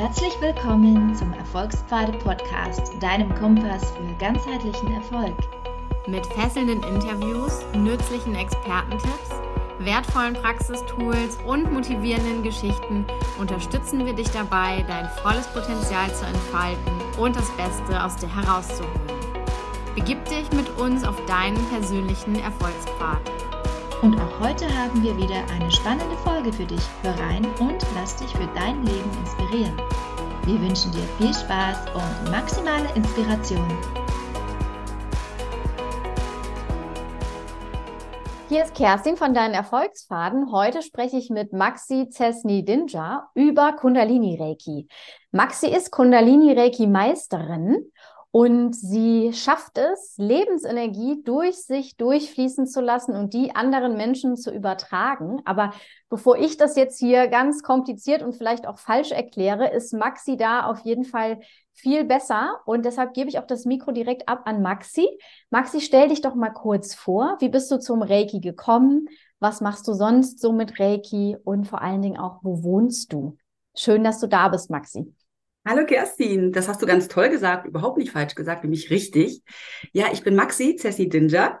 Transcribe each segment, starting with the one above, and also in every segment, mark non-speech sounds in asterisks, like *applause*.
Herzlich willkommen zum Erfolgspfade Podcast, deinem Kompass für ganzheitlichen Erfolg. Mit fesselnden Interviews, nützlichen Expertentipps, wertvollen Praxistools und motivierenden Geschichten unterstützen wir dich dabei, dein volles Potenzial zu entfalten und das Beste aus dir herauszuholen. Begib dich mit uns auf deinen persönlichen Erfolgspfad. Und auch heute haben wir wieder eine spannende Folge für dich. Hör rein und lass dich für dein Leben inspirieren. Wir wünschen dir viel Spaß und maximale Inspiration. Hier ist Kerstin von deinen Erfolgsfaden. Heute spreche ich mit Maxi Cesny Dinja über Kundalini Reiki. Maxi ist Kundalini Reiki Meisterin und sie schafft es, Lebensenergie durch sich durchfließen zu lassen und die anderen Menschen zu übertragen. Aber bevor ich das jetzt hier ganz kompliziert und vielleicht auch falsch erkläre, ist Maxi da auf jeden Fall viel besser. Und deshalb gebe ich auch das Mikro direkt ab an Maxi. Maxi, stell dich doch mal kurz vor. Wie bist du zum Reiki gekommen? Was machst du sonst so mit Reiki? Und vor allen Dingen auch, wo wohnst du? Schön, dass du da bist, Maxi. Hallo Kerstin, das hast du ganz toll gesagt, überhaupt nicht falsch gesagt, nämlich richtig. Ja, ich bin Maxi Cessi Dinger.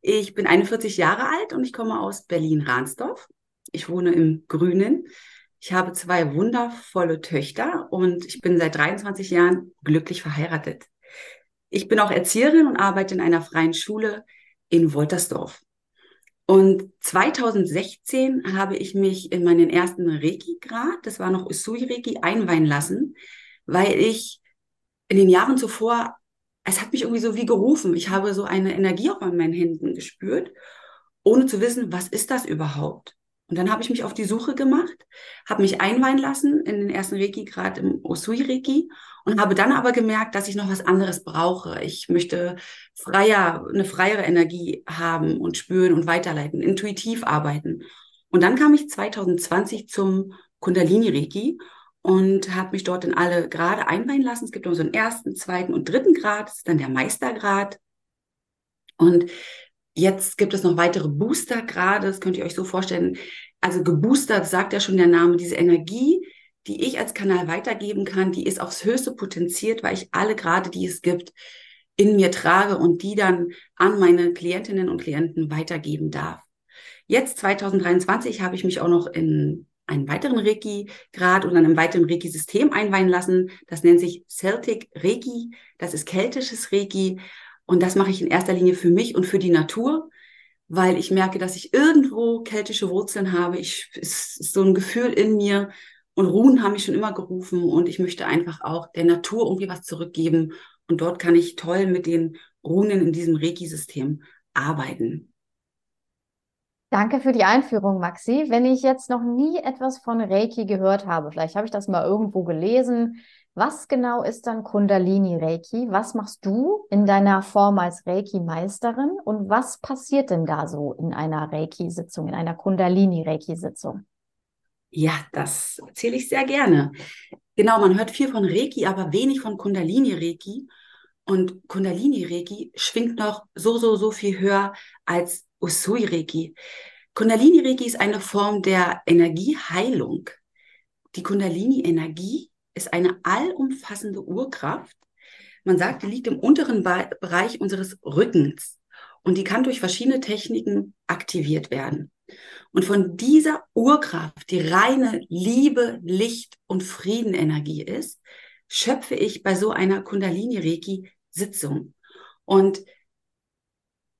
Ich bin 41 Jahre alt und ich komme aus Berlin-Rahnsdorf. Ich wohne im Grünen. Ich habe zwei wundervolle Töchter und ich bin seit 23 Jahren glücklich verheiratet. Ich bin auch Erzieherin und arbeite in einer freien Schule in Woltersdorf. Und 2016 habe ich mich in meinen ersten Reiki-Grad, das war noch Usui-Reiki, einweihen lassen, weil ich in den Jahren zuvor, es hat mich irgendwie so wie gerufen. Ich habe so eine Energie auch an meinen Händen gespürt, ohne zu wissen, was ist das überhaupt? Und dann habe ich mich auf die Suche gemacht, habe mich einweihen lassen in den ersten Reiki-Grad im Usui-Reiki und habe dann aber gemerkt, dass ich noch was anderes brauche. Ich möchte freier, eine freiere Energie haben und spüren und weiterleiten, intuitiv arbeiten. Und dann kam ich 2020 zum Kundalini Reiki und habe mich dort in alle Grade einweihen lassen. Es gibt immer so einen ersten, zweiten und dritten Grad, das ist dann der Meistergrad. Und jetzt gibt es noch weitere Boostergrade, das könnt ihr euch so vorstellen. Also geboostert sagt ja schon der Name, diese Energie, die ich als Kanal weitergeben kann, die ist aufs Höchste potenziert, weil ich alle gerade, die es gibt, in mir trage und die dann an meine Klientinnen und Klienten weitergeben darf. Jetzt 2023 habe ich mich auch noch in einen weiteren Reiki-Grad und einem weiteren Reiki-System einweihen lassen. Das nennt sich Celtic Reiki. Das ist keltisches Reiki. Und das mache ich in erster Linie für mich und für die Natur, weil ich merke, dass ich irgendwo keltische Wurzeln habe. Ich, es ist so ein Gefühl in mir, und Ruhen haben mich schon immer gerufen und ich möchte einfach auch der Natur irgendwie was zurückgeben. Und dort kann ich toll mit den Runen in diesem Reiki-System arbeiten. Danke für die Einführung, Maxi. Wenn ich jetzt noch nie etwas von Reiki gehört habe, vielleicht habe ich das mal irgendwo gelesen. Was genau ist dann Kundalini Reiki? Was machst du in deiner Form als Reiki-Meisterin und was passiert denn da so in einer Reiki-Sitzung, in einer Kundalini Reiki-Sitzung? Ja, das erzähle ich sehr gerne. Genau, man hört viel von Reiki, aber wenig von Kundalini Reiki. Und Kundalini Reiki schwingt noch so, so, so viel höher als Usui Reiki. Kundalini Reiki ist eine Form der Energieheilung. Die Kundalini Energie ist eine allumfassende Urkraft. Man sagt, die liegt im unteren Bereich unseres Rückens und die kann durch verschiedene Techniken aktiviert werden. Und von dieser Urkraft, die reine Liebe, Licht und Friedenenergie ist, schöpfe ich bei so einer Kundalini-Reiki-Sitzung. Und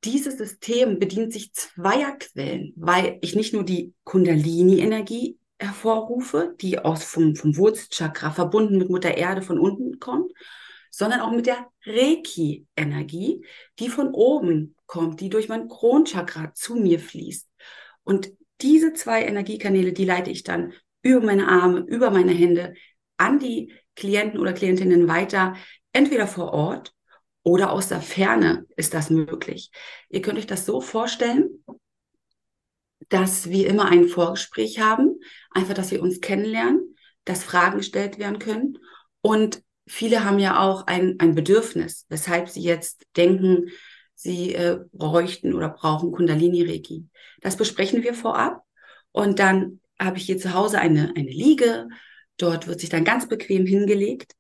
dieses System bedient sich zweier Quellen, weil ich nicht nur die Kundalini-Energie hervorrufe, die aus vom, vom Wurzelchakra verbunden mit Mutter Erde von unten kommt, sondern auch mit der Reiki-Energie, die von oben kommt, die durch mein Kronchakra zu mir fließt. Und diese zwei Energiekanäle, die leite ich dann über meine Arme, über meine Hände an die Klienten oder Klientinnen weiter, entweder vor Ort oder aus der Ferne ist das möglich. Ihr könnt euch das so vorstellen, dass wir immer ein Vorgespräch haben, einfach, dass wir uns kennenlernen, dass Fragen gestellt werden können. Und viele haben ja auch ein, ein Bedürfnis, weshalb sie jetzt denken, sie äh, bräuchten oder brauchen Kundalini-Reiki. Das besprechen wir vorab und dann habe ich hier zu Hause eine, eine Liege Dort wird sich dann ganz bequem hingelegt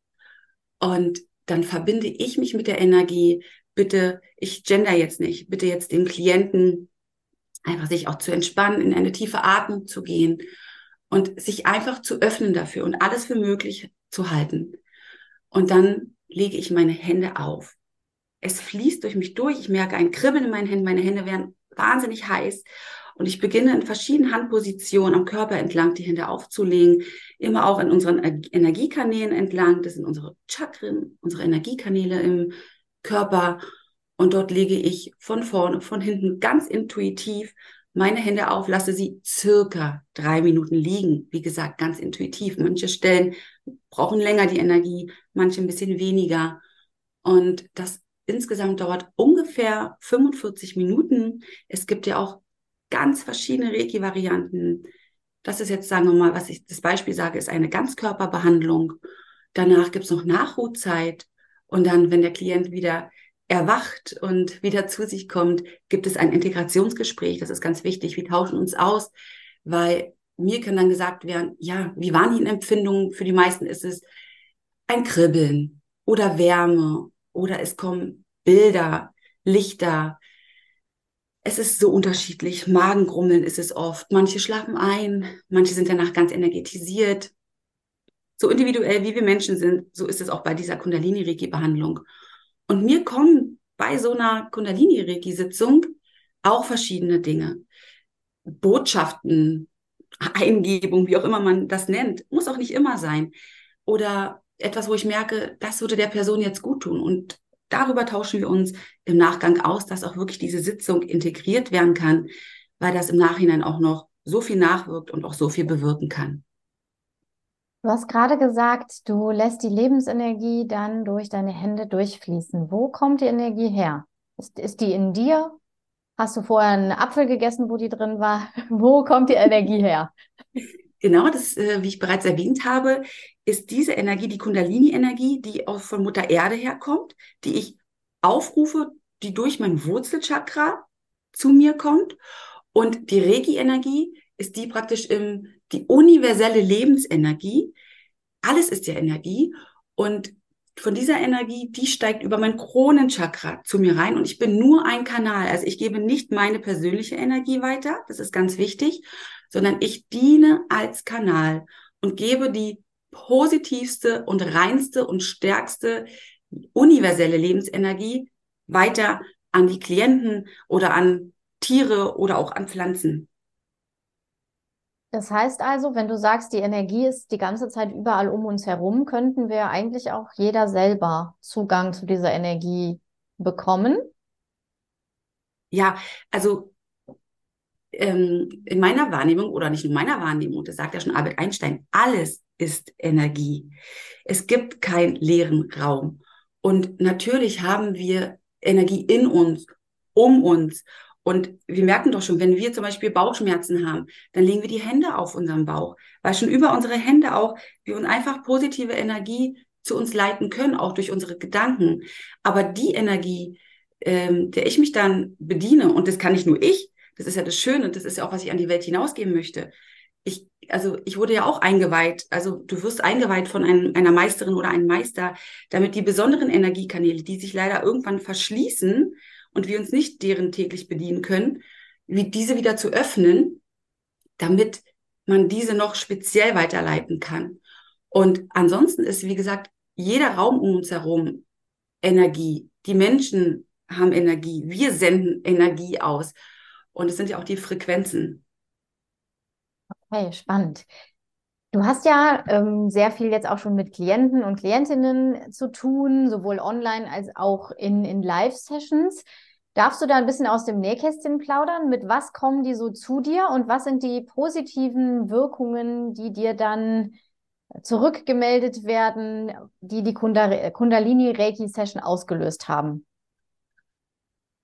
und dann verbinde ich mich mit der Energie. Bitte, ich gender jetzt nicht, bitte jetzt dem Klienten einfach sich auch zu entspannen, in eine tiefe Atmung zu gehen und sich einfach zu öffnen dafür und alles für möglich zu halten. Und dann lege ich meine Hände auf. Es fließt durch mich durch. Ich merke ein Kribbeln in meinen Händen. Meine Hände werden wahnsinnig heiß. Und ich beginne in verschiedenen Handpositionen am Körper entlang die Hände aufzulegen, immer auch in unseren Energiekanälen entlang. Das sind unsere Chakren, unsere Energiekanäle im Körper. Und dort lege ich von vorne, von hinten ganz intuitiv meine Hände auf, lasse sie circa drei Minuten liegen. Wie gesagt, ganz intuitiv. Manche Stellen brauchen länger die Energie, manche ein bisschen weniger. Und das insgesamt dauert ungefähr 45 Minuten. Es gibt ja auch ganz verschiedene Reiki-Varianten. Das ist jetzt, sagen wir mal, was ich das Beispiel sage, ist eine Ganzkörperbehandlung. Danach gibt es noch Nachruhzeit. Und dann, wenn der Klient wieder erwacht und wieder zu sich kommt, gibt es ein Integrationsgespräch. Das ist ganz wichtig. Wir tauschen uns aus, weil mir kann dann gesagt werden, ja, wie waren die Empfindungen? Für die meisten ist es ein Kribbeln oder Wärme oder es kommen Bilder, Lichter, es ist so unterschiedlich. Magengrummeln ist es oft. Manche schlafen ein, manche sind danach ganz energetisiert. So individuell wie wir Menschen sind, so ist es auch bei dieser Kundalini-Reiki-Behandlung. Und mir kommen bei so einer Kundalini-Reiki-Sitzung auch verschiedene Dinge. Botschaften, Eingebung, wie auch immer man das nennt, muss auch nicht immer sein. Oder etwas, wo ich merke, das würde der Person jetzt gut tun. Und darüber tauschen wir uns im Nachgang aus, dass auch wirklich diese Sitzung integriert werden kann, weil das im Nachhinein auch noch so viel nachwirkt und auch so viel bewirken kann. Du hast gerade gesagt, du lässt die Lebensenergie dann durch deine Hände durchfließen. Wo kommt die Energie her? Ist, ist die in dir? Hast du vorher einen Apfel gegessen, wo die drin war? *laughs* Wo kommt die Energie her? *laughs* Genau, das, äh, wie ich bereits erwähnt habe, ist diese Energie die Kundalini-Energie, die auch von Mutter Erde herkommt, die ich aufrufe, die durch mein Wurzelchakra zu mir kommt. Und die Regi-Energie ist die praktisch im, die universelle Lebensenergie. Alles ist ja Energie. Und von dieser Energie, die steigt über mein Kronenchakra zu mir rein und ich bin nur ein Kanal. Also ich gebe nicht meine persönliche Energie weiter, das ist ganz wichtig, sondern ich diene als Kanal und gebe die positivste und reinste und stärkste universelle Lebensenergie weiter an die Klienten oder an Tiere oder auch an Pflanzen. Das heißt also, wenn du sagst, die Energie ist die ganze Zeit überall um uns herum, könnten wir eigentlich auch jeder selber Zugang zu dieser Energie bekommen? Ja, also ähm, in meiner Wahrnehmung oder nicht in meiner Wahrnehmung, das sagt ja schon Albert Einstein, alles ist Energie. Es gibt keinen leeren Raum. Und natürlich haben wir Energie in uns, um uns. Und wir merken doch schon, wenn wir zum Beispiel Bauchschmerzen haben, dann legen wir die Hände auf unseren Bauch, weil schon über unsere Hände auch wir uns einfach positive Energie zu uns leiten können, auch durch unsere Gedanken. Aber die Energie, ähm, der ich mich dann bediene, und das kann nicht nur ich, das ist ja das Schöne, das ist ja auch, was ich an die Welt hinausgeben möchte. Ich, also ich wurde ja auch eingeweiht, also du wirst eingeweiht von einem, einer Meisterin oder einem Meister, damit die besonderen Energiekanäle, die sich leider irgendwann verschließen und wir uns nicht deren täglich bedienen können, wie diese wieder zu öffnen, damit man diese noch speziell weiterleiten kann. Und ansonsten ist, wie gesagt, jeder Raum um uns herum Energie. Die Menschen haben Energie. Wir senden Energie aus. Und es sind ja auch die Frequenzen. Okay, spannend. Du hast ja ähm, sehr viel jetzt auch schon mit Klienten und Klientinnen zu tun, sowohl online als auch in, in Live-Sessions. Darfst du da ein bisschen aus dem Nähkästchen plaudern? Mit was kommen die so zu dir und was sind die positiven Wirkungen, die dir dann zurückgemeldet werden, die die Kundalini-Reiki-Session ausgelöst haben?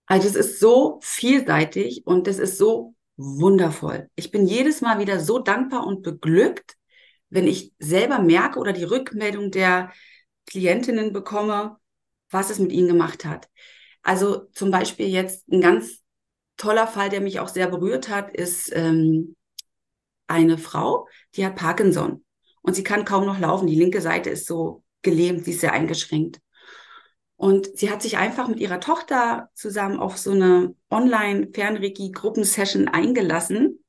Also es ist so vielseitig und es ist so wundervoll. Ich bin jedes Mal wieder so dankbar und beglückt, wenn ich selber merke oder die Rückmeldung der Klientinnen bekomme, was es mit ihnen gemacht hat. Also zum Beispiel jetzt ein ganz toller Fall, der mich auch sehr berührt hat, ist ähm, eine Frau, die hat Parkinson. und sie kann kaum noch laufen. Die linke Seite ist so gelähmt, sie ist sehr eingeschränkt. Und sie hat sich einfach mit ihrer Tochter zusammen auf so eine Online-Fernreiki-Gruppensession eingelassen.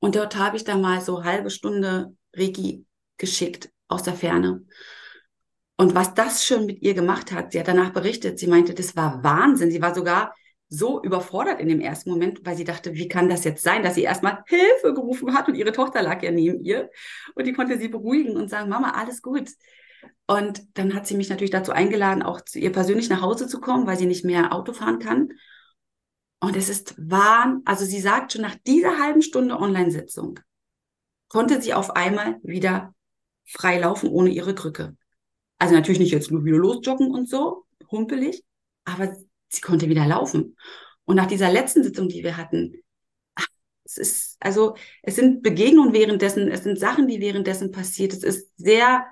Und dort habe ich dann mal so halbe Stunde Reiki geschickt aus der Ferne. Und was das schon mit ihr gemacht hat, sie hat danach berichtet, sie meinte, das war Wahnsinn. Sie war sogar so überfordert in dem ersten Moment, weil sie dachte, wie kann das jetzt sein, dass sie erstmal Hilfe gerufen hat und ihre Tochter lag ja neben ihr und die konnte sie beruhigen und sagen, Mama, alles gut. Und dann hat sie mich natürlich dazu eingeladen, auch zu ihr persönlich nach Hause zu kommen, weil sie nicht mehr Auto fahren kann. Und es ist Wahn. Also sie sagt schon nach dieser halben Stunde Online-Sitzung konnte sie auf einmal wieder frei laufen ohne ihre Krücke. Also natürlich nicht jetzt nur wieder losjoggen und so, humpelig, aber sie konnte wieder laufen. Und nach dieser letzten Sitzung, die wir hatten, es ist, also, es sind Begegnungen währenddessen, es sind Sachen, die währenddessen passiert. Es ist sehr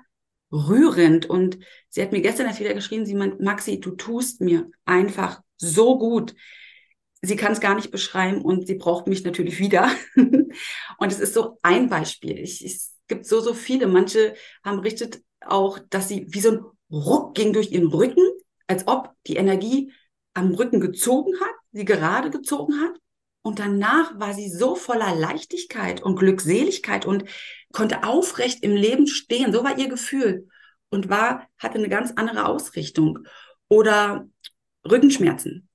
rührend. Und sie hat mir gestern erst wieder geschrieben, sie meint, Maxi, du tust mir einfach so gut. Sie kann es gar nicht beschreiben und sie braucht mich natürlich wieder. *laughs* und es ist so ein Beispiel. Ich, es gibt so, so viele. Manche haben berichtet auch, dass sie wie so ein Ruck ging durch ihren Rücken, als ob die Energie am Rücken gezogen hat, sie gerade gezogen hat. Und danach war sie so voller Leichtigkeit und Glückseligkeit und konnte aufrecht im Leben stehen. So war ihr Gefühl und war, hatte eine ganz andere Ausrichtung. Oder Rückenschmerzen,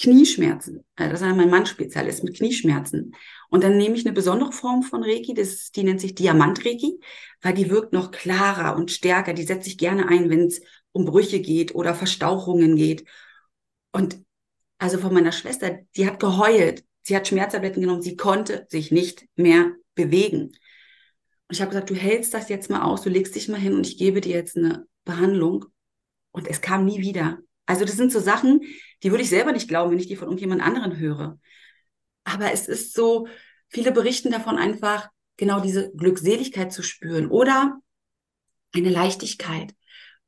Knieschmerzen. Also das ist mein Mann Spezialist mit Knieschmerzen. Und dann nehme ich eine besondere Form von Reiki, das, die nennt sich Diamant-Reiki, weil die wirkt noch klarer und stärker. Die setze ich gerne ein, wenn es um Brüche geht oder Verstauchungen geht. Und also von meiner Schwester, die hat geheult, sie hat Schmerztabletten genommen, sie konnte sich nicht mehr bewegen. Und ich habe gesagt, du hältst das jetzt mal aus, du legst dich mal hin und ich gebe dir jetzt eine Behandlung. Und es kam nie wieder. Also das sind so Sachen, die würde ich selber nicht glauben, wenn ich die von irgendjemand anderen höre. Aber es ist so, viele berichten davon einfach, genau diese Glückseligkeit zu spüren oder eine Leichtigkeit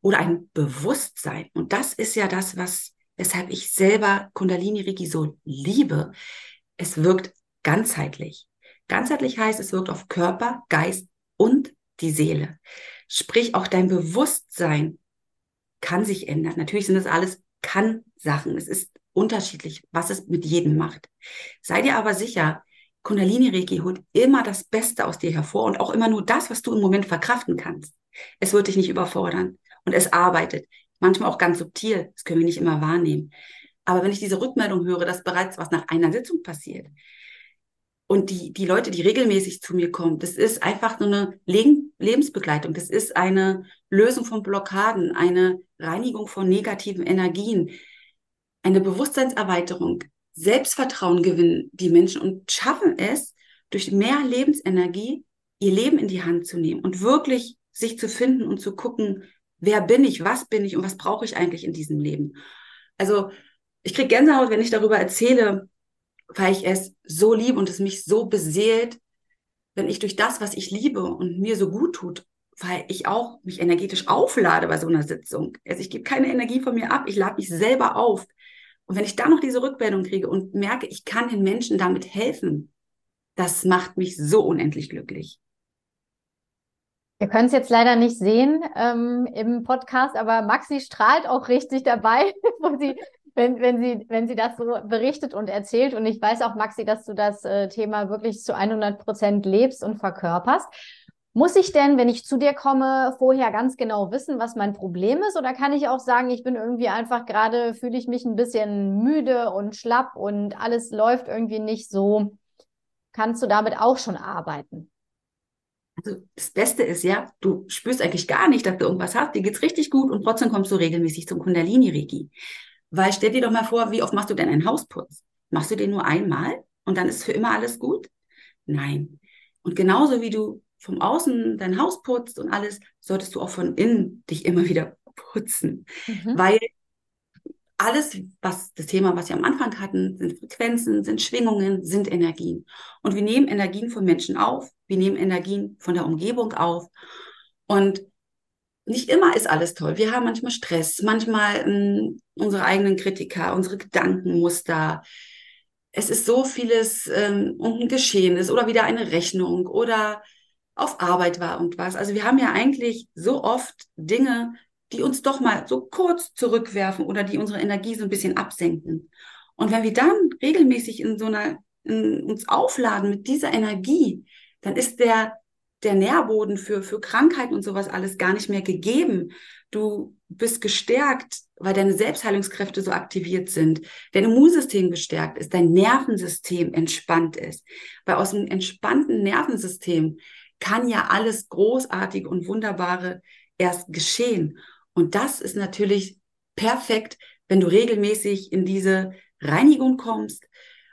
oder ein Bewusstsein. Und das ist ja das, was weshalb ich selber Kundalini Reiki so liebe. Es wirkt ganzheitlich. Ganzheitlich heißt, es wirkt auf Körper, Geist und die Seele. Sprich, auch dein Bewusstsein kann sich ändern. Natürlich sind das alles Kann-Sachen. Es ist unterschiedlich, was es mit jedem macht. Sei dir aber sicher, Kundalini Reiki holt immer das Beste aus dir hervor und auch immer nur das, was du im Moment verkraften kannst. Es wird dich nicht überfordern und es arbeitet manchmal auch ganz subtil. Das können wir nicht immer wahrnehmen. Aber wenn ich diese Rückmeldung höre, dass bereits was nach einer Sitzung passiert und die, die Leute, die regelmäßig zu mir kommen, das ist einfach so eine Lebensbegleitung. Das ist eine Lösung von Blockaden, eine Reinigung von negativen Energien, eine Bewusstseinserweiterung, Selbstvertrauen gewinnen die Menschen und schaffen es, durch mehr Lebensenergie ihr Leben in die Hand zu nehmen und wirklich sich zu finden und zu gucken, wer bin ich, was bin ich und was brauche ich eigentlich in diesem Leben. Also ich kriege Gänsehaut, wenn ich darüber erzähle, weil ich es so liebe und es mich so beseelt, wenn ich durch das, was ich liebe und mir so gut tut, weil ich auch mich energetisch auflade bei so einer Sitzung. Also ich gebe keine Energie von mir ab, ich lade mich selber auf. Und wenn ich da noch diese Rückmeldung kriege und merke, ich kann den Menschen damit helfen, das macht mich so unendlich glücklich. Wir können es jetzt leider nicht sehen ähm, im Podcast, aber Maxi strahlt auch richtig dabei, *laughs* wo sie, wenn, wenn, sie, wenn sie das so berichtet und erzählt. Und ich weiß auch, Maxi, dass du das äh, Thema wirklich zu 100 Prozent lebst und verkörperst. Muss ich denn, wenn ich zu dir komme, vorher ganz genau wissen, was mein Problem ist? Oder kann ich auch sagen, ich bin irgendwie einfach gerade, fühle ich mich ein bisschen müde und schlapp und alles läuft irgendwie nicht so? Kannst du damit auch schon arbeiten? Also das Beste ist ja, du spürst eigentlich gar nicht, dass du irgendwas hast, dir geht's richtig gut und trotzdem kommst du regelmäßig zum Kundalini-Reiki. Weil stell dir doch mal vor, wie oft machst du denn einen Hausputz? Machst du den nur einmal und dann ist für immer alles gut? Nein. Und genauso wie du vom Außen dein Haus putzt und alles, solltest du auch von innen dich immer wieder putzen. Mhm. Weil alles, was das Thema, was wir am Anfang hatten, sind Frequenzen, sind Schwingungen, sind Energien. Und wir nehmen Energien von Menschen auf, wir nehmen Energien von der Umgebung auf. Und nicht immer ist alles toll. Wir haben manchmal Stress, manchmal ähm, unsere eigenen Kritiker, unsere Gedankenmuster. Es ist so vieles, ähm, ein Geschehen ist oder wieder eine Rechnung oder auf Arbeit war und was. Also wir haben ja eigentlich so oft Dinge, die uns doch mal so kurz zurückwerfen oder die unsere Energie so ein bisschen absenken. Und wenn wir dann regelmäßig in so einer, in, uns aufladen mit dieser Energie, dann ist der, der Nährboden für, für Krankheiten und sowas alles gar nicht mehr gegeben. Du bist gestärkt, weil deine Selbstheilungskräfte so aktiviert sind, dein Immunsystem gestärkt ist, dein Nervensystem entspannt ist. Weil aus einem entspannten Nervensystem kann ja alles Großartige und Wunderbare erst geschehen. Und das ist natürlich perfekt, wenn du regelmäßig in diese Reinigung kommst.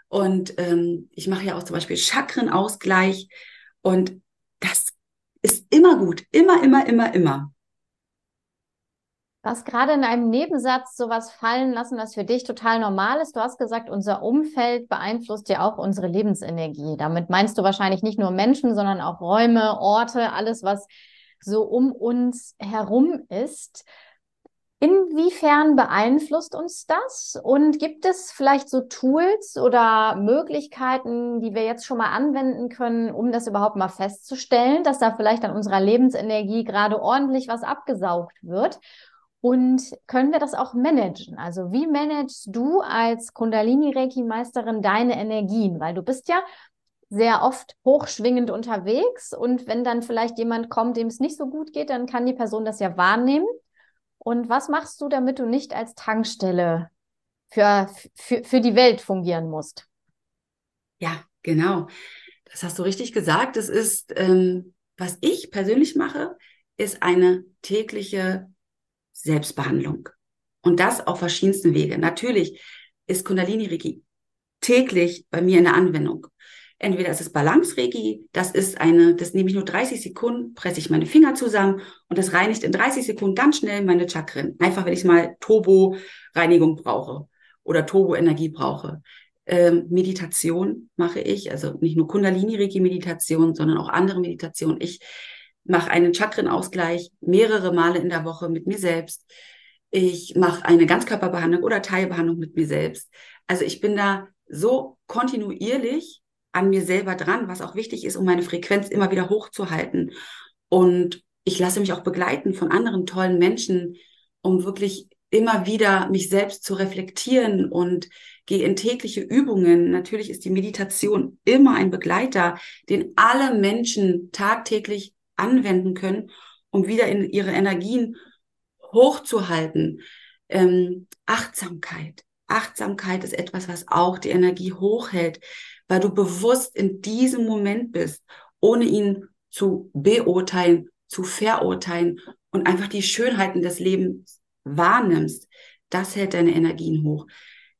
Und ähm, ich mache ja auch zum Beispiel Chakrenausgleich. Und das ist immer gut. Immer, immer, immer, immer. Du hast gerade in einem Nebensatz sowas fallen lassen, was für dich total normal ist. Du hast gesagt, unser Umfeld beeinflusst ja auch unsere Lebensenergie. Damit meinst du wahrscheinlich nicht nur Menschen, sondern auch Räume, Orte, alles, was so um uns herum ist. Inwiefern beeinflusst uns das? Und gibt es vielleicht so Tools oder Möglichkeiten, die wir jetzt schon mal anwenden können, um das überhaupt mal festzustellen, dass da vielleicht an unserer Lebensenergie gerade ordentlich was abgesaugt wird? Und können wir das auch managen? Also wie managst du als Kundalini-Reiki-Meisterin deine Energien? Weil du bist ja sehr oft hochschwingend unterwegs und wenn dann vielleicht jemand kommt, dem es nicht so gut geht, dann kann die Person das ja wahrnehmen und was machst du, damit du nicht als Tankstelle für, für, für die Welt fungieren musst? Ja, genau. Das hast du richtig gesagt. Das ist, ähm, was ich persönlich mache, ist eine tägliche Selbstbehandlung. Und das auf verschiedensten Wege. Natürlich ist Kundalini Reiki täglich bei mir in der Anwendung. Entweder ist es Balance-Reiki, das ist eine, das nehme ich nur 30 Sekunden, presse ich meine Finger zusammen und das reinigt in 30 Sekunden ganz schnell meine Chakren. Einfach, wenn ich mal Turbo-Reinigung brauche oder Turbo-Energie brauche. Ähm, Meditation mache ich, also nicht nur Kundalini-Reiki-Meditation, sondern auch andere Meditationen. Ich mache einen Chakrenausgleich mehrere Male in der Woche mit mir selbst. Ich mache eine Ganzkörperbehandlung oder Teilbehandlung mit mir selbst. Also ich bin da so kontinuierlich an mir selber dran, was auch wichtig ist, um meine Frequenz immer wieder hochzuhalten. Und ich lasse mich auch begleiten von anderen tollen Menschen, um wirklich immer wieder mich selbst zu reflektieren und gehe in tägliche Übungen. Natürlich ist die Meditation immer ein Begleiter, den alle Menschen tagtäglich anwenden können, um wieder in ihre Energien hochzuhalten. Ähm, Achtsamkeit. Achtsamkeit ist etwas, was auch die Energie hochhält weil du bewusst in diesem Moment bist, ohne ihn zu beurteilen, zu verurteilen und einfach die Schönheiten des Lebens wahrnimmst. Das hält deine Energien hoch.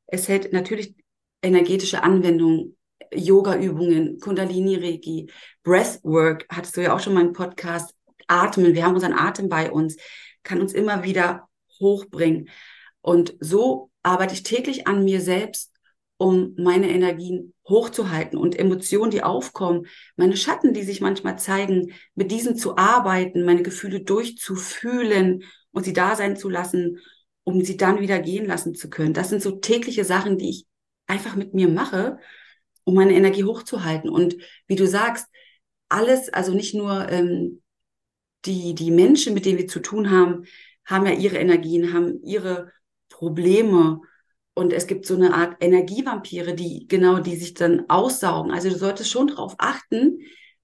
Es hält natürlich energetische Anwendungen, Yoga-Übungen, Kundalini-Reiki, Breathwork, hattest du ja auch schon mal einen Podcast, Atmen, wir haben unseren Atem bei uns, kann uns immer wieder hochbringen. Und so arbeite ich täglich an mir selbst, um meine Energien hochzuhalten und Emotionen, die aufkommen, meine Schatten, die sich manchmal zeigen, mit diesen zu arbeiten, meine Gefühle durchzufühlen und sie da sein zu lassen, um sie dann wieder gehen lassen zu können. Das sind so tägliche Sachen, die ich einfach mit mir mache, um meine Energie hochzuhalten. Und wie du sagst, alles, also nicht nur ähm, die, die Menschen, mit denen wir zu tun haben, haben ja ihre Energien, haben ihre Probleme und es gibt so eine Art Energievampire, die genau, die sich dann aussaugen. Also du solltest schon darauf achten,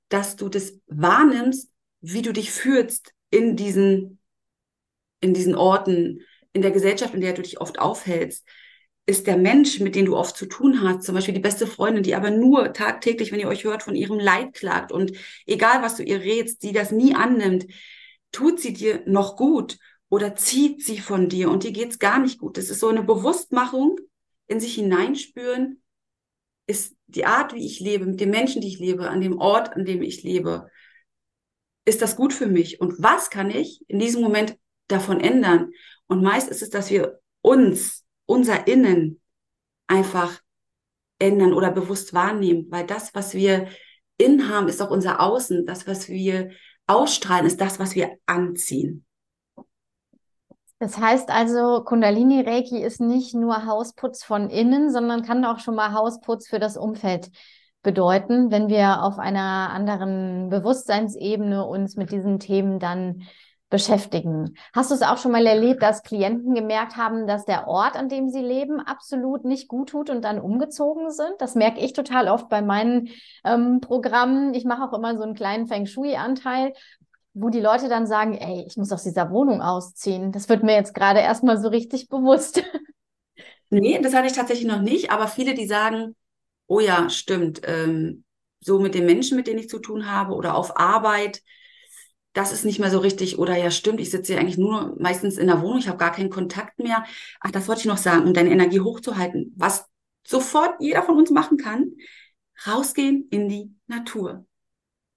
dass du das wahrnimmst, wie du dich fühlst in diesen, in diesen Orten, in der Gesellschaft, in der du dich oft aufhältst. Ist der Mensch, mit dem du oft zu tun hast, zum Beispiel die beste Freundin, die aber nur tagtäglich, wenn ihr euch hört, von ihrem Leid klagt und egal was du ihr rätst, die das nie annimmt, tut sie dir noch gut oder zieht sie von dir und dir geht's gar nicht gut. Das ist so eine Bewusstmachung, in sich hineinspüren, ist die Art, wie ich lebe, mit den Menschen, die ich lebe, an dem Ort, an dem ich lebe, ist das gut für mich? Und was kann ich in diesem Moment davon ändern? Und meist ist es, dass wir uns, unser Innen einfach ändern oder bewusst wahrnehmen, weil das, was wir innen haben, ist auch unser Außen. Das, was wir ausstrahlen, ist das, was wir anziehen. Das heißt also, Kundalini Reiki ist nicht nur Hausputz von innen, sondern kann auch schon mal Hausputz für das Umfeld bedeuten, wenn wir auf einer anderen Bewusstseinsebene uns mit diesen Themen dann beschäftigen. Hast du es auch schon mal erlebt, dass Klienten gemerkt haben, dass der Ort, an dem sie leben, absolut nicht gut tut und dann umgezogen sind? Das merke ich total oft bei meinen ähm, Programmen. Ich mache auch immer so einen kleinen Feng Shui-Anteil, wo die Leute dann sagen, ey, ich muss aus dieser Wohnung ausziehen. Das wird mir jetzt gerade erstmal so richtig bewusst. *laughs* Nee, das hatte ich tatsächlich noch nicht, aber viele, die sagen, oh ja, stimmt, ähm, so mit den Menschen, mit denen ich zu tun habe oder auf Arbeit, das ist nicht mehr so richtig. Oder ja, stimmt, ich sitze hier eigentlich nur meistens in der Wohnung, ich habe gar keinen Kontakt mehr. Ach, das wollte ich noch sagen, um deine Energie hochzuhalten. Was sofort jeder von uns machen kann, rausgehen in die Natur.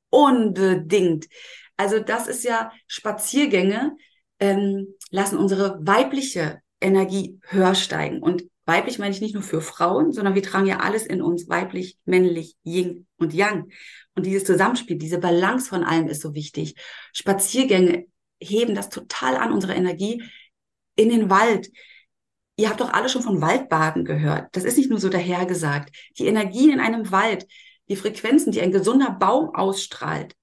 Unbedingt. Also das ist ja Spaziergänge, ähm, lassen unsere weibliche Energie höher steigen. Und weiblich meine ich nicht nur für Frauen, sondern wir tragen ja alles in uns, weiblich, männlich, Yin und Yang. Und dieses Zusammenspiel, diese Balance von allem ist so wichtig. Spaziergänge heben das total an, unsere Energie in den Wald. Ihr habt doch alle schon von Waldbaden gehört. Das ist nicht nur so dahergesagt. Die Energien in einem Wald, die Frequenzen, die ein gesunder Baum ausstrahlt,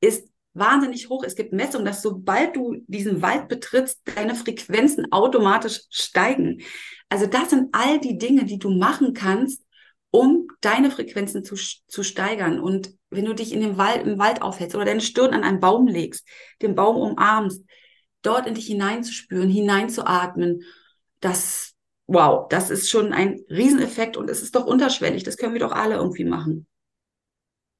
ist wahnsinnig hoch. Es gibt Messungen, dass sobald du diesen Wald betrittst, deine Frequenzen automatisch steigen. Also das sind all die Dinge, die du machen kannst, um deine Frequenzen zu, zu steigern. Und wenn du dich in dem Wald, im Wald aufhältst oder deine Stirn an einen Baum legst, den Baum umarmst, dort in dich hineinzuspüren, hineinzuatmen, das, wow, das ist schon ein Rieseneffekt und es ist doch unterschwellig. Das können wir doch alle irgendwie machen.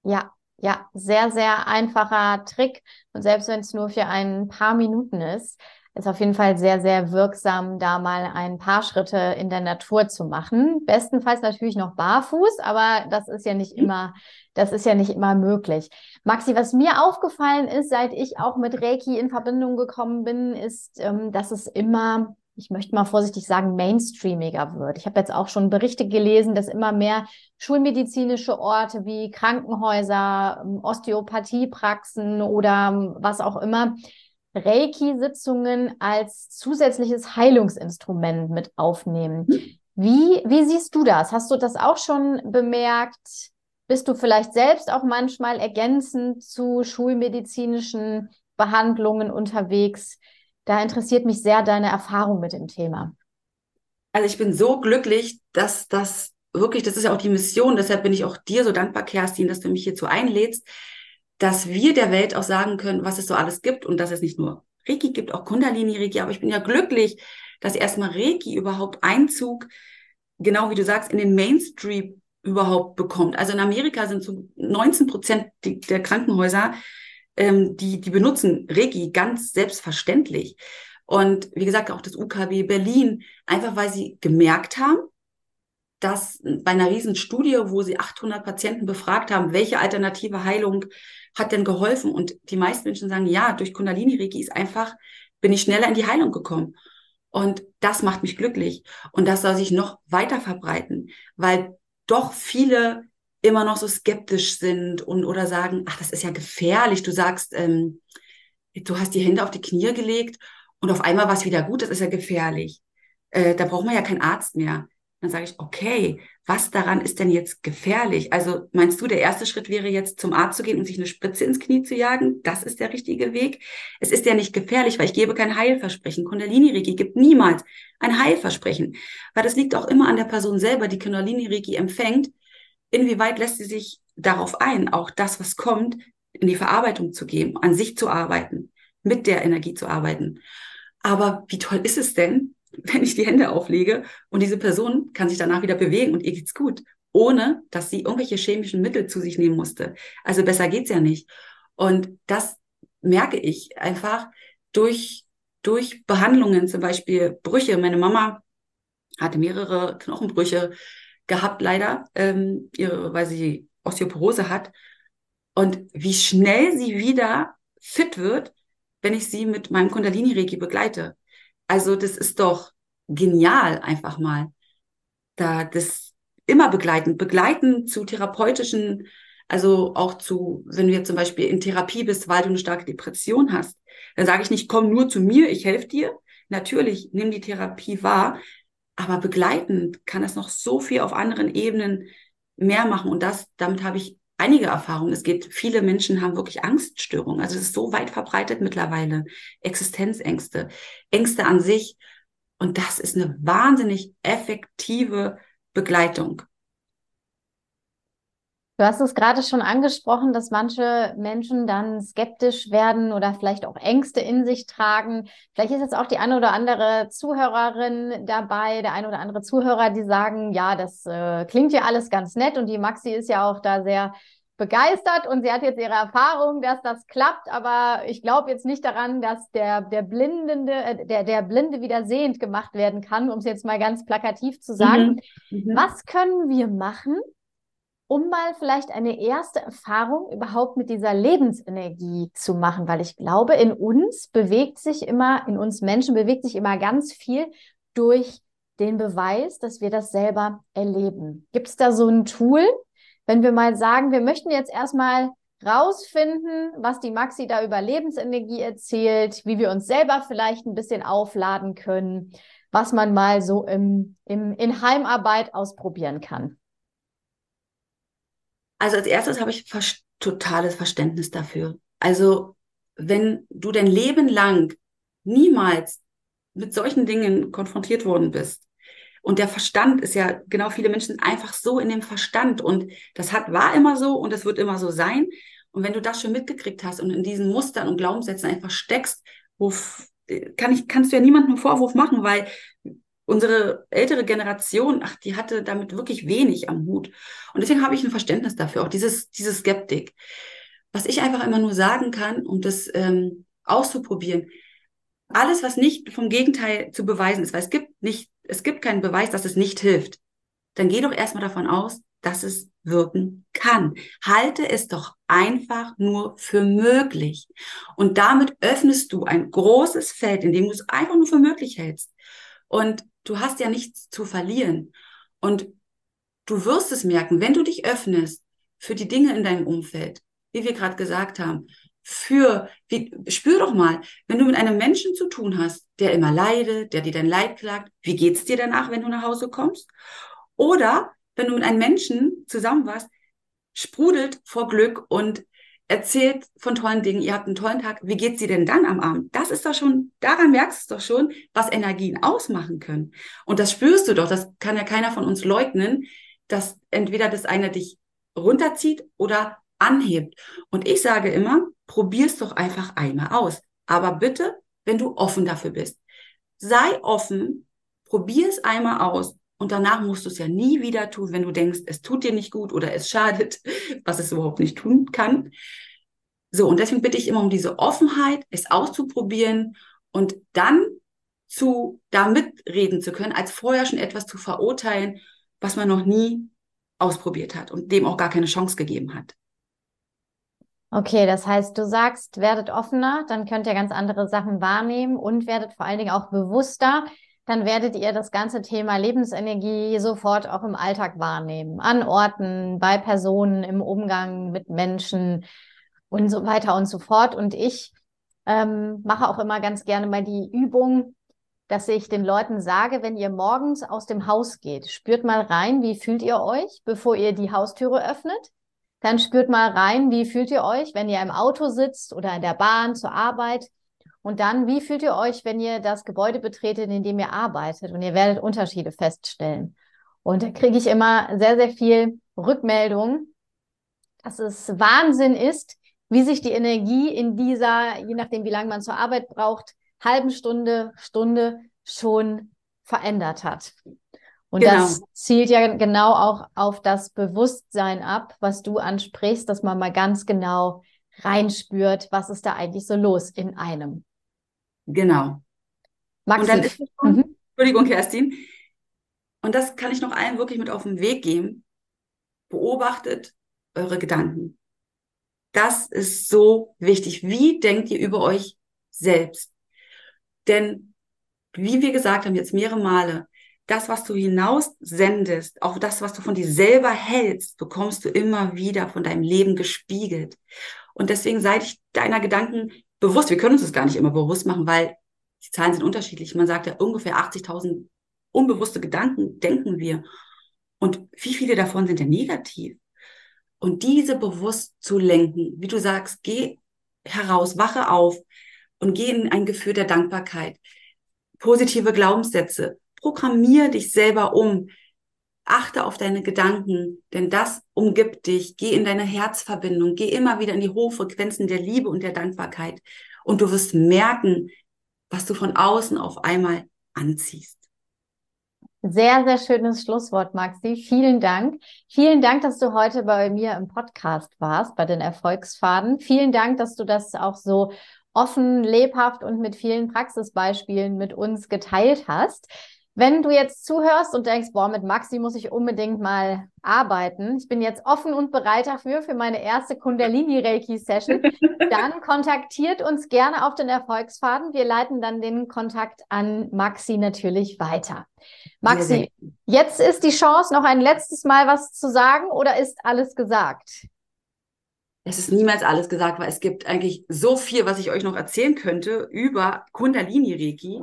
Ja, ja, sehr, sehr einfacher Trick. Und selbst wenn es nur für ein paar Minuten ist, ist auf jeden Fall sehr, sehr wirksam, da mal ein paar Schritte in der Natur zu machen. Bestenfalls natürlich noch barfuß, aber das ist ja nicht mhm. immer, das ist ja nicht immer möglich. Maxi, was mir aufgefallen ist, seit ich auch mit Reiki in Verbindung gekommen bin, ist, ähm, dass es immer ich möchte mal vorsichtig sagen, mainstreamiger wird. Ich habe jetzt auch schon Berichte gelesen, dass immer mehr schulmedizinische Orte wie Krankenhäuser, ähm, Osteopathiepraxen oder ähm, was auch immer Reiki-Sitzungen als zusätzliches Heilungsinstrument mit aufnehmen. Wie, wie siehst du das? Hast du das auch schon bemerkt? Bist du vielleicht selbst auch manchmal ergänzend zu schulmedizinischen Behandlungen unterwegs? Da interessiert mich sehr deine Erfahrung mit dem Thema. Also ich bin so glücklich, dass das wirklich, das ist ja auch die Mission, deshalb bin ich auch dir so dankbar, Kerstin, dass du mich hierzu einlädst, dass wir der Welt auch sagen können, was es so alles gibt und dass es nicht nur Reiki gibt, auch Kundalini-Reiki, aber ich bin ja glücklich, dass erstmal Reiki überhaupt Einzug, genau wie du sagst, in den Mainstream überhaupt bekommt. Also in Amerika sind so 19 Prozent der Krankenhäuser ähm, die, die benutzen Reiki ganz selbstverständlich. Und wie gesagt, auch das UKW Berlin, einfach weil sie gemerkt haben, dass bei einer riesen Studie, wo sie 800 Patienten befragt haben, welche alternative Heilung hat denn geholfen? Und die meisten Menschen sagen, ja, durch Kundalini Reiki ist einfach, bin ich schneller in die Heilung gekommen. Und das macht mich glücklich. Und das soll sich noch weiter verbreiten, weil doch viele immer noch so skeptisch sind und oder sagen, ach, das ist ja gefährlich. Du sagst, ähm, du hast die Hände auf die Knie gelegt und auf einmal war es wieder gut, das ist ja gefährlich. Äh, da braucht man ja keinen Arzt mehr. Dann sage ich, okay, was daran ist denn jetzt gefährlich? Also meinst du, der erste Schritt wäre jetzt zum Arzt zu gehen und sich eine Spritze ins Knie zu jagen? Das ist der richtige Weg. Es ist ja nicht gefährlich, weil ich gebe kein Heilversprechen. Kundalini-Reiki gibt niemals ein Heilversprechen, weil das liegt auch immer an der Person selber, die Kundalini-Reiki empfängt inwieweit lässt sie sich darauf ein, auch das, was kommt, in die Verarbeitung zu geben, an sich zu arbeiten, mit der Energie zu arbeiten. Aber wie toll ist es denn, *laughs* wenn ich die Hände auflege und diese Person kann sich danach wieder bewegen und ihr geht's gut, ohne dass sie irgendwelche chemischen Mittel zu sich nehmen musste. Also besser geht's ja nicht. Und das merke ich einfach durch, durch Behandlungen, zum Beispiel Brüche. Meine Mama hatte mehrere Knochenbrüche gehabt, leider, ähm, ihre, weil sie Osteoporose hat. Und wie schnell sie wieder fit wird, wenn ich sie mit meinem Kundalini-Reiki begleite. Also das ist doch genial einfach mal. Da das immer begleiten, begleiten zu therapeutischen, also auch zu, wenn du zum Beispiel in Therapie bist, weil du eine starke Depression hast, dann sage ich nicht, komm nur zu mir, ich helfe dir. Natürlich, nimm die Therapie wahr, aber begleitend kann es noch so viel auf anderen Ebenen mehr machen. Und das, damit habe ich einige Erfahrungen. Es geht, viele Menschen haben wirklich Angststörungen. Also es ist so weit verbreitet mittlerweile. Existenzängste, Ängste an sich. Und das ist eine wahnsinnig effektive Begleitung. Du hast es gerade schon angesprochen, dass manche Menschen dann skeptisch werden oder vielleicht auch Ängste in sich tragen. Vielleicht ist jetzt auch die eine oder andere Zuhörerin dabei, der eine oder andere Zuhörer, die sagen, ja, das äh, klingt ja alles ganz nett und die Maxi ist ja auch da sehr begeistert und sie hat jetzt ihre Erfahrung, dass das klappt, aber ich glaube jetzt nicht daran, dass der, der Blindende, äh, der, der Blinde wieder sehend gemacht werden kann, um es jetzt mal ganz plakativ zu sagen. Mhm. Mhm. Was können wir machen, um mal vielleicht eine erste Erfahrung überhaupt mit dieser Lebensenergie zu machen, weil ich glaube, in uns bewegt sich immer, in uns Menschen bewegt sich immer ganz viel durch den Beweis, dass wir das selber erleben. Gibt es da so ein Tool, wenn wir mal sagen, wir möchten jetzt erstmal rausfinden, was die Maxi da über Lebensenergie erzählt, wie wir uns selber vielleicht ein bisschen aufladen können, was man mal so im, im, in Heimarbeit ausprobieren kann. Also als erstes habe ich totales Verständnis dafür. Also wenn du dein Leben lang niemals mit solchen Dingen konfrontiert worden bist, und der Verstand ist ja, genau, viele Menschen einfach so in dem Verstand und das hat, war immer so und das wird immer so sein. Und wenn du das schon mitgekriegt hast und in diesen Mustern und Glaubenssätzen einfach steckst, wo kann ich, kannst du ja niemandem einen Vorwurf machen, weil unsere ältere Generation, ach, die hatte damit wirklich wenig am Hut. Und deswegen habe ich ein Verständnis dafür, auch dieses, diese Skeptik. Was ich einfach immer nur sagen kann, um das ähm, auszuprobieren, alles, was nicht vom Gegenteil zu beweisen ist, weil es gibt nicht, es gibt keinen Beweis, dass es nicht hilft, dann geh doch erstmal davon aus, dass es wirken kann. Halte es doch einfach nur für möglich. Und damit öffnest du ein großes Feld, in dem du es einfach nur für möglich hältst. Und du hast ja nichts zu verlieren. Und du wirst es merken, wenn du dich öffnest für die Dinge in deinem Umfeld, wie wir gerade gesagt haben, für, wie, spür doch mal, wenn du mit einem Menschen zu tun hast, der immer leidet, der dir dein Leid klagt, wie geht's dir danach, wenn du nach Hause kommst? Oder wenn du mit einem Menschen zusammen warst, sprudelt vor Glück und erzählt von tollen Dingen, ihr habt einen tollen Tag, wie geht's dir denn dann am Abend? Das ist doch schon, daran merkst du doch schon, was Energien ausmachen können. Und das spürst du doch, das kann ja keiner von uns leugnen, dass entweder das eine dich runterzieht oder anhebt. Und ich sage immer, probier's doch einfach einmal aus. Aber bitte, wenn du offen dafür bist. Sei offen, probier es einmal aus und danach musst du es ja nie wieder tun, wenn du denkst, es tut dir nicht gut oder es schadet, *laughs* was es überhaupt nicht tun kann. So, und deswegen bitte ich immer um diese Offenheit, es auszuprobieren und dann zu, da mitreden zu können, als vorher schon etwas zu verurteilen, was man noch nie ausprobiert hat und dem auch gar keine Chance gegeben hat. Okay, das heißt, du sagst, werdet offener, dann könnt ihr ganz andere Sachen wahrnehmen und werdet vor allen Dingen auch bewusster dann werdet ihr das ganze Thema Lebensenergie sofort auch im Alltag wahrnehmen. An Orten, bei Personen, im Umgang mit Menschen und so weiter und so fort. Und ich ähm, mache auch immer ganz gerne mal die Übung, dass ich den Leuten sage, wenn ihr morgens aus dem Haus geht, spürt mal rein, wie fühlt ihr euch, bevor ihr die Haustüre öffnet. Dann spürt mal rein, wie fühlt ihr euch, wenn ihr im Auto sitzt oder in der Bahn zur Arbeit. Und dann, wie fühlt ihr euch, wenn ihr das Gebäude betretet, in dem ihr arbeitet? Und ihr werdet Unterschiede feststellen. Und da kriege ich immer sehr, sehr viel Rückmeldung, dass es Wahnsinn ist, wie sich die Energie in dieser, je nachdem, wie lange man zur Arbeit braucht, halben Stunde, Stunde schon verändert hat. Und genau. das zielt ja genau auch auf das Bewusstsein ab, was du ansprichst, dass man mal ganz genau reinspürt, was ist da eigentlich so los in einem. Genau. Maxi. Und dann ist es schon, mhm. Entschuldigung, Kerstin. Und das kann ich noch allen wirklich mit auf den Weg geben. Beobachtet eure Gedanken. Das ist so wichtig. Wie denkt ihr über euch selbst? Denn, wie wir gesagt haben jetzt mehrere Male, das, was du hinaus sendest, auch das, was du von dir selber hältst, bekommst du immer wieder von deinem Leben gespiegelt. Und deswegen sei dich deiner Gedanken bewusst, wir können uns das gar nicht immer bewusst machen, weil die Zahlen sind unterschiedlich. Man sagt ja ungefähr 80.000 unbewusste Gedanken denken wir. Und wie viele davon sind denn negativ? Und diese bewusst zu lenken, wie du sagst, geh heraus, wache auf und geh in ein Gefühl der Dankbarkeit. Positive Glaubenssätze. Programmier dich selber um. Achte auf deine Gedanken, denn das umgibt dich. Geh in deine Herzverbindung. Geh immer wieder in die hohen Frequenzen der Liebe und der Dankbarkeit. Und du wirst merken, was du von außen auf einmal anziehst. Sehr, sehr schönes Schlusswort, Maxi. Vielen Dank. Vielen Dank, dass du heute bei mir im Podcast warst, bei den Erfolgsfaden. Vielen Dank, dass du das auch so offen, lebhaft und mit vielen Praxisbeispielen mit uns geteilt hast. Wenn du jetzt zuhörst und denkst, boah, mit Maxi muss ich unbedingt mal arbeiten, ich bin jetzt offen und bereit dafür, für meine erste Kundalini-Reiki-Session, *laughs* dann kontaktiert uns gerne auf den Erfolgsfaden. Wir leiten dann den Kontakt an Maxi natürlich weiter. Maxi, jetzt ist die Chance, noch ein letztes Mal was zu sagen oder ist alles gesagt? Es ist niemals alles gesagt, weil es gibt eigentlich so viel, was ich euch noch erzählen könnte über Kundalini-Reiki,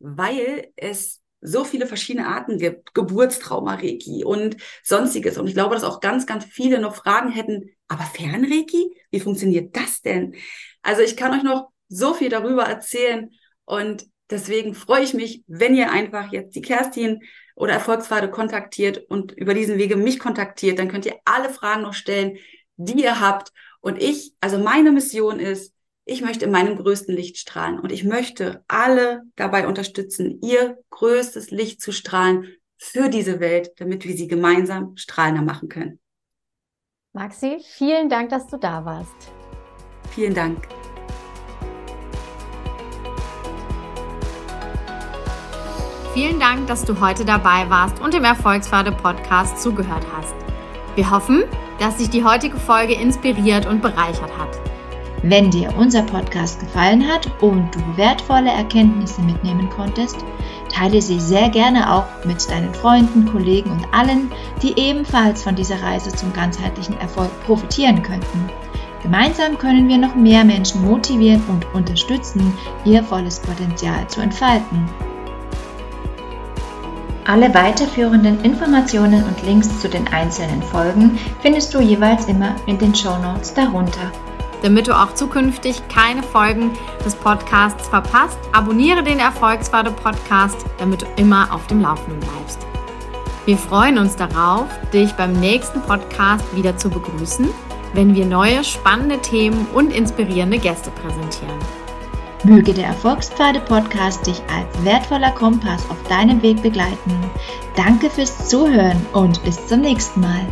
weil es so viele verschiedene Arten gibt, Geburtstrauma-Reiki und sonstiges. Und ich glaube, dass auch ganz, ganz viele noch Fragen hätten, aber Fernreiki? Wie funktioniert das denn? Also ich kann euch noch so viel darüber erzählen und deswegen freue ich mich, wenn ihr einfach jetzt die Kerstin oder Erfolgspfade kontaktiert und über diesen Wege mich kontaktiert, dann könnt ihr alle Fragen noch stellen, die ihr habt. Und ich, also meine Mission ist, ich möchte in meinem größten Licht strahlen und ich möchte alle dabei unterstützen, ihr größtes Licht zu strahlen für diese Welt, damit wir sie gemeinsam strahlender machen können. Maxi, vielen Dank, dass du da warst. Vielen Dank. Vielen Dank, dass du heute dabei warst und dem Erfolgspfade Podcast zugehört hast. Wir hoffen, dass dich die heutige Folge inspiriert und bereichert hat. Wenn dir unser Podcast gefallen hat und du wertvolle Erkenntnisse mitnehmen konntest, teile sie sehr gerne auch mit deinen Freunden, Kollegen und allen, die ebenfalls von dieser Reise zum ganzheitlichen Erfolg profitieren könnten. Gemeinsam können wir noch mehr Menschen motivieren und unterstützen, ihr volles Potenzial zu entfalten. Alle weiterführenden Informationen und Links zu den einzelnen Folgen findest du jeweils immer in den Show Notes darunter. Damit du auch zukünftig keine Folgen des Podcasts verpasst, abonniere den Erfolgspfade Podcast, damit du immer auf dem Laufenden bleibst. Wir freuen uns darauf, dich beim nächsten Podcast wieder zu begrüßen, wenn wir neue spannende Themen und inspirierende Gäste präsentieren. Möge der Erfolgspfade Podcast dich als wertvoller Kompass auf deinem Weg begleiten. Danke fürs Zuhören und bis zum nächsten Mal.